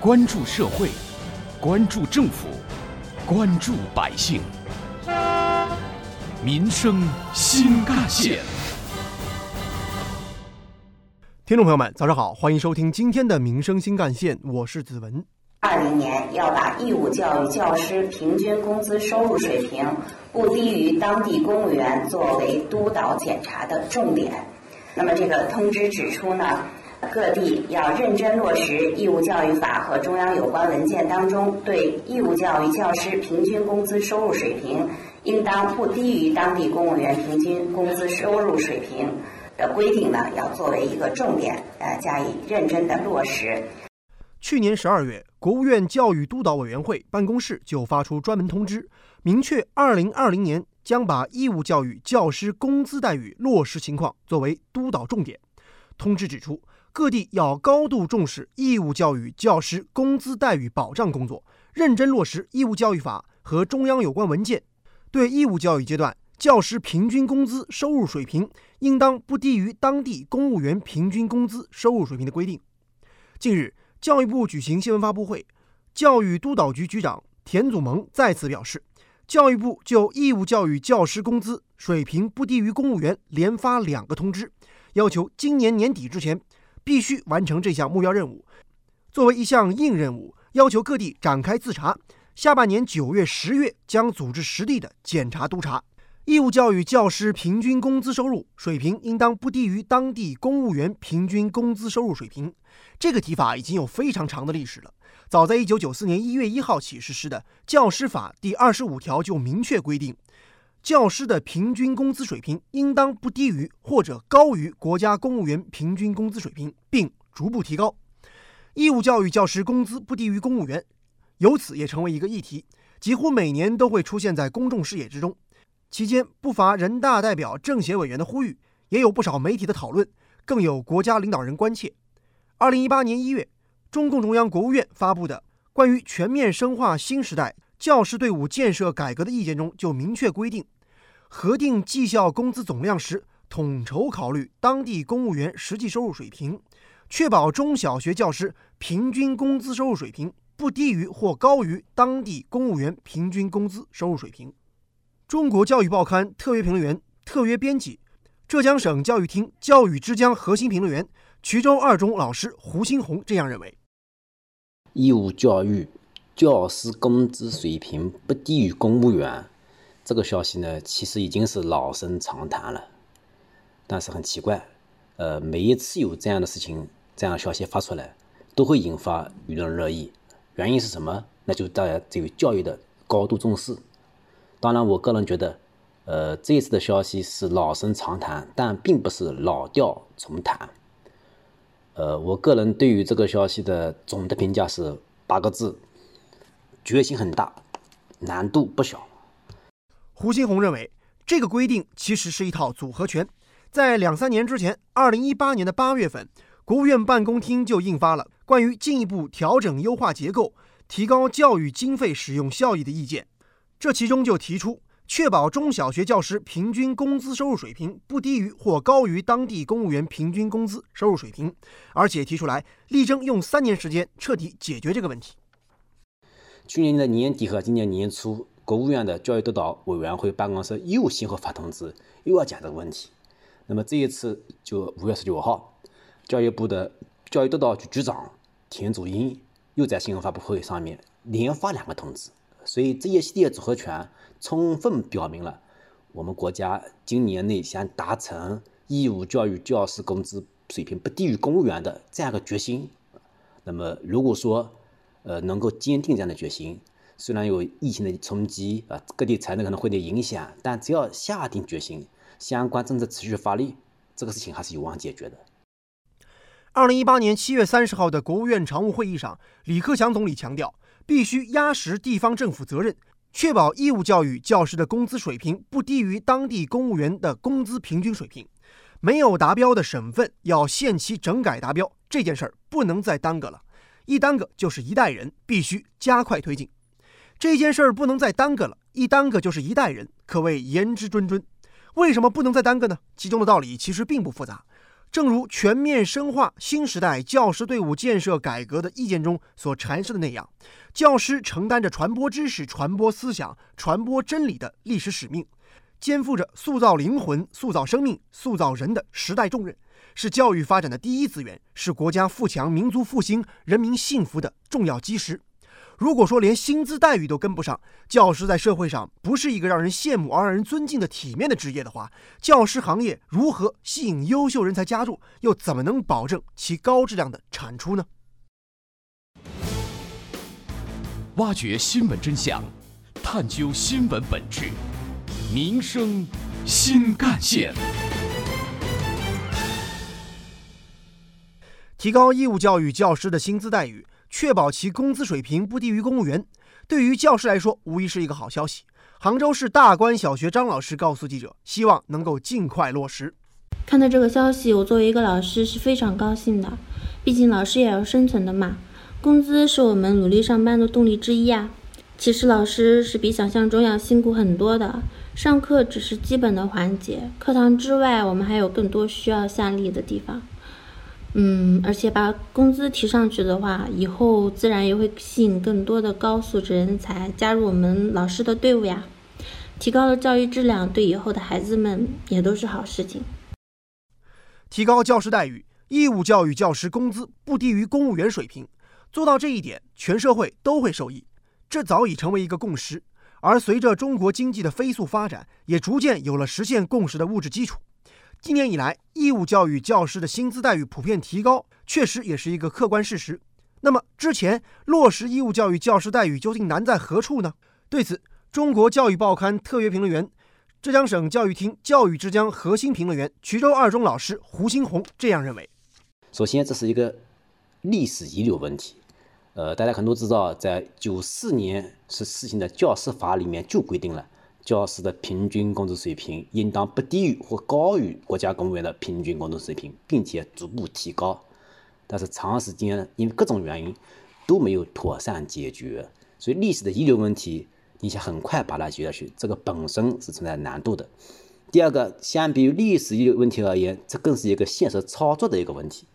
关注社会，关注政府，关注百姓，民生新干线。听众朋友们，早上好，欢迎收听今天的《民生新干线》，我是子文。二零年要把义务教育教师平均工资收入水平不低于当地公务员作为督导检查的重点。那么这个通知指出呢？各地要认真落实《义务教育法》和中央有关文件当中对义务教育教师平均工资收入水平应当不低于当地公务员平均工资收入水平的规定呢，要作为一个重点，呃，加以认真的落实。去年十二月，国务院教育督导委员会办公室就发出专门通知，明确二零二零年将把义务教育教师工资待遇落实情况作为督导重点。通知指出。各地要高度重视义务教育教师工资待遇保障工作，认真落实《义务教育法》和中央有关文件，对义务教育阶段教师平均工资收入水平应当不低于当地公务员平均工资收入水平的规定。近日，教育部举行新闻发布会，教育督导局局长田祖萌再次表示，教育部就义务教育教师工资水平不低于公务员连发两个通知，要求今年年底之前。必须完成这项目标任务，作为一项硬任务，要求各地展开自查。下半年九月、十月将组织实地的检查督查。义务教育教师平均工资收入水平应当不低于当地公务员平均工资收入水平。这个提法已经有非常长的历史了。早在一九九四年一月一号起实施的《教师法》第二十五条就明确规定。教师的平均工资水平应当不低于或者高于国家公务员平均工资水平，并逐步提高。义务教育教师工资不低于公务员，由此也成为一个议题，几乎每年都会出现在公众视野之中。期间不乏人大代表、政协委员的呼吁，也有不少媒体的讨论，更有国家领导人关切。二零一八年一月，中共中央、国务院发布的《关于全面深化新时代》。教师队伍建设改革的意见中就明确规定，核定绩效工资总量时，统筹考虑当地公务员实际收入水平，确保中小学教师平均工资收入水平不低于或高于当地公务员平均工资收入水平。中国教育报刊特约评论员、特约编辑、浙江省教育厅教育之江核心评论员、衢州二中老师胡新红这样认为：义务教育。教师工资水平不低于公务员，这个消息呢，其实已经是老生常谈了。但是很奇怪，呃，每一次有这样的事情，这样的消息发出来，都会引发舆论热议。原因是什么？那就是大家对于教育的高度重视。当然，我个人觉得，呃，这一次的消息是老生常谈，但并不是老调重弹。呃，我个人对于这个消息的总的评价是八个字。决心很大，难度不小。胡新红认为，这个规定其实是一套组合拳。在两三年之前，二零一八年的八月份，国务院办公厅就印发了关于进一步调整优化结构、提高教育经费使用效益的意见。这其中就提出，确保中小学教师平均工资收入水平不低于或高于当地公务员平均工资收入水平，而且提出来力争用三年时间彻底解决这个问题。去年的年底和今年年初，国务院的教育督导委员会办公室又先后发通知，又要讲这个问题。那么这一次就五月十九号，教育部的教育督导局局长田祖英又在新闻发布会上面连发两个通知，所以这一系列组合拳充分表明了我们国家今年内想达成义务教育教师工资水平不低于公务员的这样一个决心。那么如果说，呃，能够坚定这样的决心，虽然有疫情的冲击啊，各地财政可能会有影响，但只要下定决心，相关政策持续发力，这个事情还是有望解决的。二零一八年七月三十号的国务院常务会议上，李克强总理强调，必须压实地方政府责任，确保义务教育教师的工资水平不低于当地公务员的工资平均水平，没有达标的省份要限期整改达标，这件事儿不能再耽搁了。一耽搁就是一代人，必须加快推进这件事儿，不能再耽搁了。一耽搁就是一代人，可谓言之谆谆。为什么不能再耽搁呢？其中的道理其实并不复杂。正如全面深化新时代教师队伍建设改革的意见中所阐释的那样，教师承担着传播知识、传播思想、传播真理的历史使命，肩负着塑造灵魂、塑造生命、塑造人的时代重任，是教育发展的第一资源，是国家富强、民族复兴、人民幸福的重要基石。如果说连薪资待遇都跟不上，教师在社会上不是一个让人羡慕而让人尊敬的体面的职业的话，教师行业如何吸引优秀人才加入，又怎么能保证其高质量的产出呢？挖掘新闻真相，探究新闻本质，民生新干线。提高义务教育教师的薪资待遇。确保其工资水平不低于公务员，对于教师来说无疑是一个好消息。杭州市大关小学张老师告诉记者，希望能够尽快落实。看到这个消息，我作为一个老师是非常高兴的，毕竟老师也要生存的嘛。工资是我们努力上班的动力之一啊。其实老师是比想象中要辛苦很多的，上课只是基本的环节，课堂之外我们还有更多需要下力的地方。嗯，而且把工资提上去的话，以后自然也会吸引更多的高素质人才加入我们老师的队伍呀。提高了教育质量，对以后的孩子们也都是好事情。提高教师待遇，义务教育教师工资不低于公务员水平，做到这一点，全社会都会受益，这早已成为一个共识。而随着中国经济的飞速发展，也逐渐有了实现共识的物质基础。今年以来，义务教育教师的薪资待遇普遍提高，确实也是一个客观事实。那么，之前落实义务教育教师待遇究竟难在何处呢？对此，中国教育报刊特约评论员、浙江省教育厅教育之江核心评论员、衢州二中老师胡新红这样认为：首先，这是一个历史遗留问题。呃，大家可能都知道，在九四年是施行的教师法里面就规定了。教师的平均工资水平应当不低于或高于国家公务员的平均工资水平，并且逐步提高。但是长时间因为各种原因都没有妥善解决，所以历史的遗留问题，你想很快把它解决下去，这个本身是存在难度的。第二个，相比于历史遗留问题而言，这更是一个现实操作的一个问题。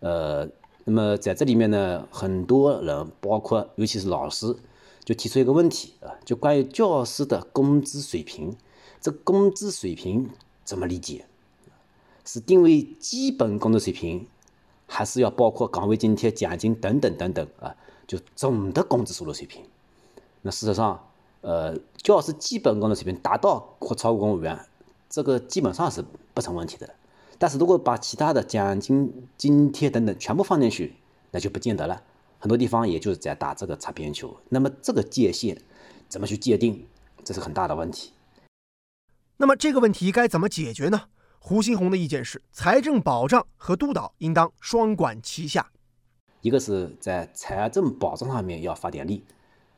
呃，那么在这里面呢，很多人，包括尤其是老师。就提出一个问题啊，就关于教师的工资水平，这工资水平怎么理解？是定位基本工资水平，还是要包括岗位津贴、奖金等等等等啊？就总的工资收入水平。那事实上，呃，教师基本工资水平达到或超过公务员，这个基本上是不成问题的。但是如果把其他的奖金、津贴等等全部放进去，那就不见得了。很多地方也就是在打这个擦边球，那么这个界限怎么去界定，这是很大的问题。那么这个问题该怎么解决呢？胡新红的意见是，财政保障和督导应当双管齐下。一个是在财政保障上面要发点力，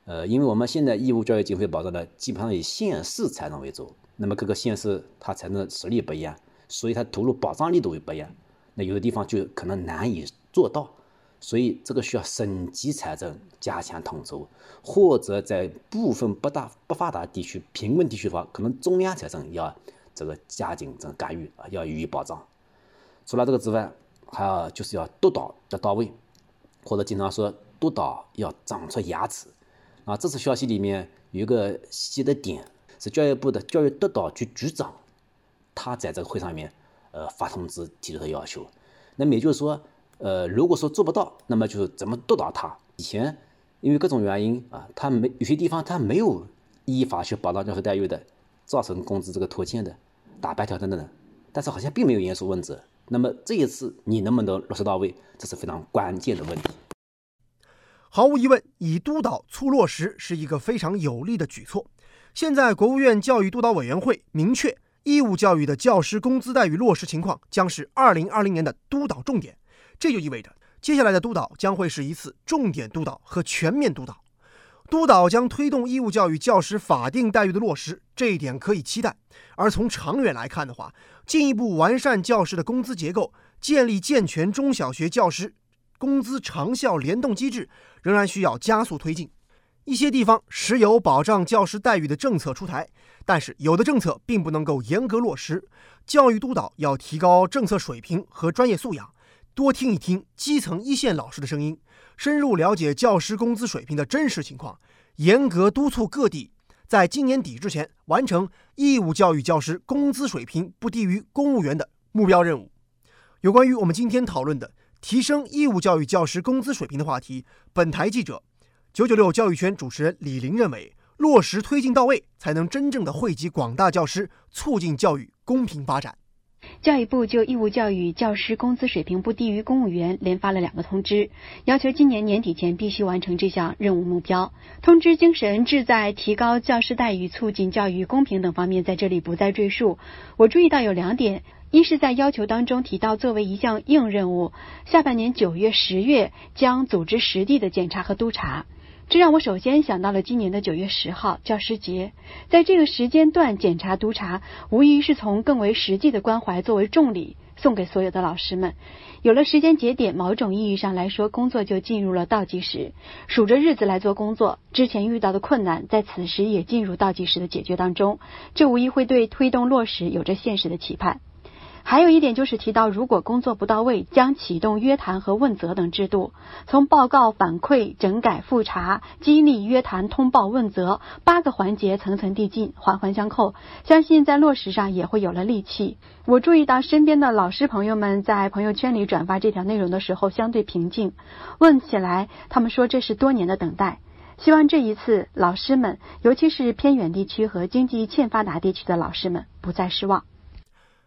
呃，因为我们现在义务教育经费保障呢，基本上以县市财政为主，那么各个县市它财政实力不一样，所以它投入保障力度也不一样，那有的地方就可能难以做到。所以这个需要省级财政加强统筹，或者在部分不大不发达地区、贫困地区的话，可能中央财政要这个加紧这个干预啊，要予以保障。除了这个之外，还要就是要督导要到位，或者经常说督导要长出牙齿啊。这次消息里面有一个细的点，是教育部的教育督导局局长，他在这个会上面呃发通知提出的要求，那也就是说。呃，如果说做不到，那么就是怎么督导他？以前因为各种原因啊，他没有些地方他没有依法去保障教师待遇的，造成工资这个拖欠的、打白条等等的，但是好像并没有严肃问责。那么这一次你能不能落实到位，这是非常关键的问题。毫无疑问，以督导促落实是一个非常有利的举措。现在国务院教育督导委员会明确，义务教育的教师工资待遇落实情况将是二零二零年的督导重点。这就意味着，接下来的督导将会是一次重点督导和全面督导。督导将推动义务教育教师法定待遇的落实，这一点可以期待。而从长远来看的话，进一步完善教师的工资结构，建立健全中小学教师工资长效联动机制，仍然需要加速推进。一些地方时有保障教师待遇的政策出台，但是有的政策并不能够严格落实。教育督导要提高政策水平和专业素养，多听一听基层一线老师的声音，深入了解教师工资水平的真实情况，严格督促各地在今年底之前完成义务教育教师工资水平不低于公务员的目标任务。有关于我们今天讨论的提升义务教育教师工资水平的话题，本台记者九九六教育圈主持人李林认为，落实推进到位，才能真正的惠及广大教师，促进教育公平发展。教育部就义务教育教师工资水平不低于公务员连发了两个通知，要求今年年底前必须完成这项任务目标。通知精神志在提高教师待遇、促进教育公平等方面，在这里不再赘述。我注意到有两点。一是，在要求当中提到，作为一项硬任务，下半年九月、十月将组织实地的检查和督查。这让我首先想到了今年的九月十号教师节，在这个时间段检查督查，无疑是从更为实际的关怀作为重礼送给所有的老师们。有了时间节点，某种意义上来说，工作就进入了倒计时，数着日子来做工作。之前遇到的困难，在此时也进入倒计时的解决当中，这无疑会对推动落实有着现实的期盼。还有一点就是提到，如果工作不到位，将启动约谈和问责等制度。从报告、反馈、整改、复查、激励、约谈、通报、问责八个环节层层递进，环环相扣，相信在落实上也会有了力气。我注意到身边的老师朋友们在朋友圈里转发这条内容的时候相对平静，问起来他们说这是多年的等待。希望这一次老师们，尤其是偏远地区和经济欠发达地区的老师们，不再失望。